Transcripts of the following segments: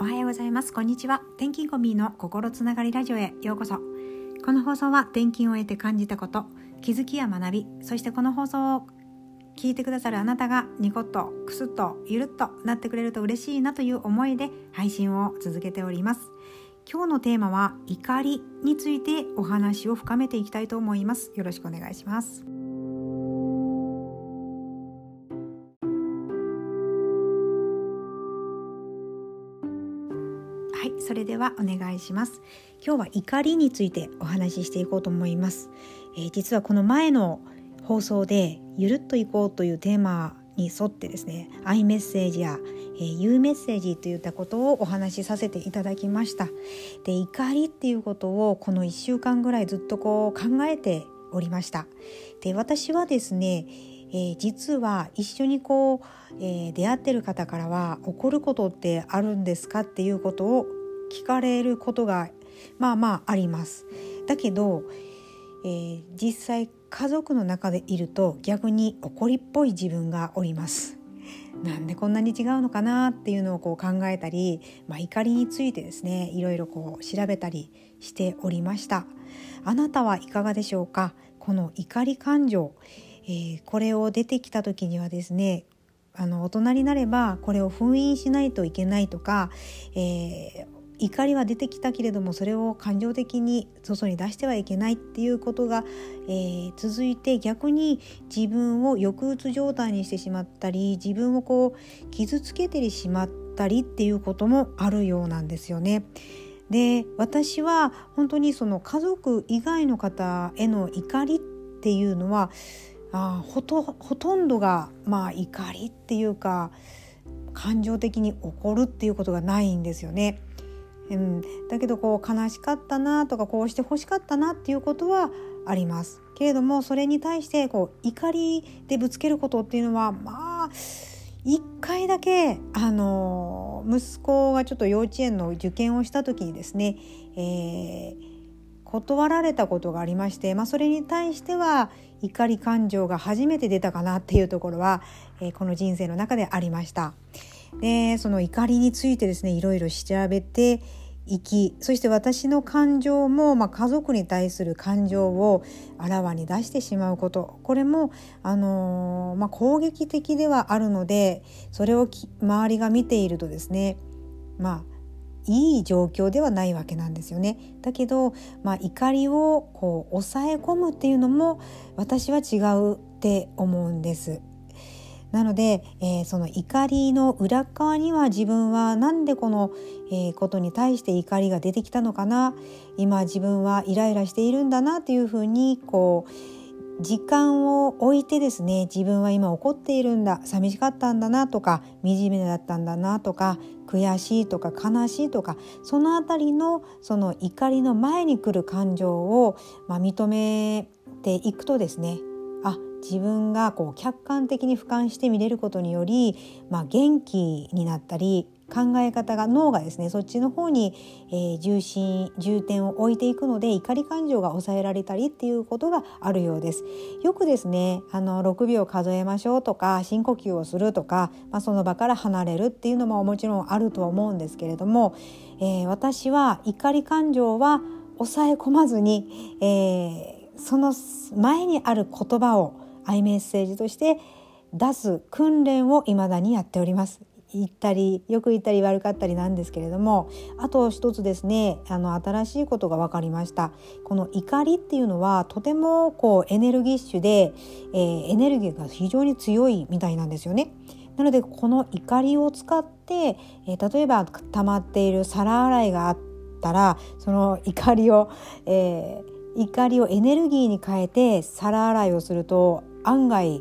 おはようございます。こんにちは。転勤コミーの心つながりラジオへようこそ。この放送は転勤を得て感じたこと気づきや学びそしてこの放送を聞いてくださるあなたがニコッとクスッとゆるっとなってくれると嬉しいなという思いで配信を続けております。今日のテーマは怒りについてお話を深めていきたいと思います。よろしくお願いします。はいそれではお願いします。今日は怒りについてお話ししていこうと思います、えー、実はこの前の放送でゆるっといこうというテーマに沿ってですねアイメッセージや、えー、U メッセージといったことをお話しさせていただきました。で怒りっていうことをこの1週間ぐらいずっとこう考えておりました。で私はですねえー、実は一緒にこう、えー、出会ってる方からは怒ることってあるんですかっていうことを聞かれることがまあまああります。だけど、えー、実際家族の中でいると逆に怒りっぽい自分がおります。なんでこんなに違うのかなっていうのをこう考えたり、まあ、怒りについてですねいろいろこう調べたりしておりましたあなたはいかがでしょうか？この怒り感情、えー、これを出てきた時にはですねあの大人になればこれを封印しないといけないとか、えー怒りは出てきたけれどもそれを感情的に外に出してはいけないっていうことが、えー、続いて逆に自分を抑うつ状態にしてしまったり自分をこう傷つけてしまったりっていうこともあるようなんですよね。で私は本当にその家族以外の方への怒りっていうのはあほとほとんどがまあ怒りっていうか感情的に怒るっていうことがないんですよね。うん、だけどこう悲しかったなとかこうして欲しかったなっていうことはありますけれどもそれに対してこう怒りでぶつけることっていうのはまあ一回だけあの息子がちょっと幼稚園の受験をした時にですね、えー、断られたことがありまして、まあ、それに対しては怒り感情が初めて出たかなっていうところは、えー、この人生の中でありました。でその怒りについてですねいろいろ調べていきそして私の感情も、まあ、家族に対する感情をあらわに出してしまうことこれも、あのー、まあ、攻撃的ではあるのでそれを周りが見ているとですねまあいい状況ではないわけなんですよね。だけど、まあ、怒りをこう抑え込むっていうのも私は違うって思うんです。なので、えー、その怒りの裏側には自分は何でこの、えー、ことに対して怒りが出てきたのかな今自分はイライラしているんだなというふうにこう時間を置いてですね自分は今怒っているんだ寂しかったんだなとか惨めだったんだなとか悔しいとか悲しいとかその辺りのその怒りの前に来る感情を、まあ、認めていくとですねあ自分がこう客観的に俯瞰して見れることにより、まあ、元気になったり考え方が脳がですねそっちの方に、えー、重心重点を置いていくので怒り感情が抑えられたりっていうことがあるようです。よくですねあの6秒数えましょうとか深呼吸をするとか、まあ、その場から離れるっていうのももちろんあるとは思うんですけれども、えー、私は怒り感情は抑え込まずに、えー、その前にある言葉をアイメッセージとして出す訓練を未だにやっております。言ったりよく言ったり悪かったりなんですけれどもあと一つですねあの新しいことが分かりましたこの怒りっていうのはとてもこうエネルギッシュで、えー、エネルギーが非常に強いみたいなんですよね。なのでこの怒りを使って、えー、例えば溜まっている皿洗いがあったらその怒りを、えー、怒りをエネルギーに変えて皿洗いをすると案外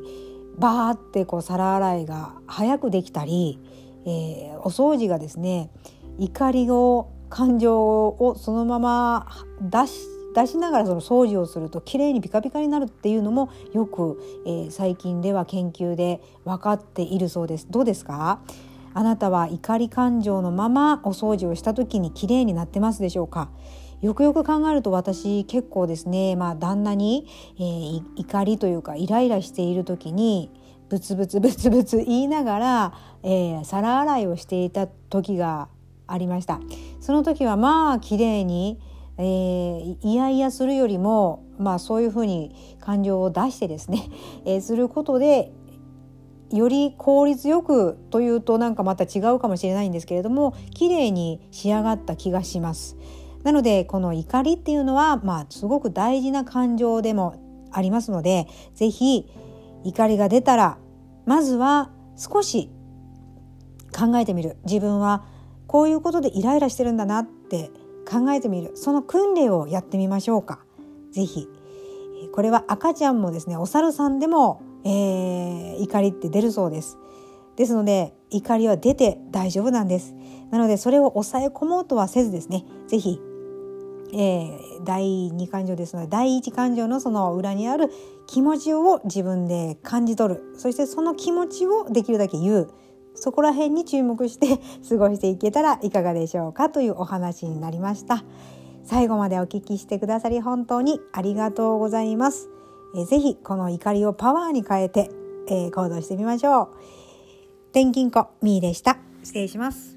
バーってこう皿洗いが早くできたり、えー、お掃除がですね怒りを感情をそのまま出し出しながらその掃除をするときれいにピカピカになるっていうのもよく、えー、最近では研究で分かっているそうです。どうですか？あなたは怒り感情のままお掃除をした時にきれいになってますでしょうか？よくよく考えると私結構ですね、まあ、旦那に、えー、怒りというかイライラしている時にブツブツ ブツブツ言いながら、えー、皿洗いをしていた時がありましたその時はまあ綺麗にえー、いやいやするよりも、まあ、そういうふうに感情を出してですね、えー、することでより効率よくというとなんかまた違うかもしれないんですけれども綺麗に仕上がった気がします。なのでこの怒りっていうのは、まあ、すごく大事な感情でもありますので是非怒りが出たらまずは少し考えてみる自分はこういうことでイライラしてるんだなって考えてみるその訓練をやってみましょうか。是非これは赤ちゃんもですねお猿さんでも、えー、怒りって出るそうです。ですので怒りは出て大丈夫なんです。なのでそれを抑え込もうとはせずですね是非えー、第二感情ですので第一感情のその裏にある気持ちを自分で感じ取る。そしてその気持ちをできるだけ言う。そこら辺に注目して 過ごしていけたらいかがでしょうかというお話になりました。最後までお聞きしてくださり本当にありがとうございます、えー、ぜひこの怒りをパワーに変えて、えー、行動してみましょう。転勤子みーでした。失礼します。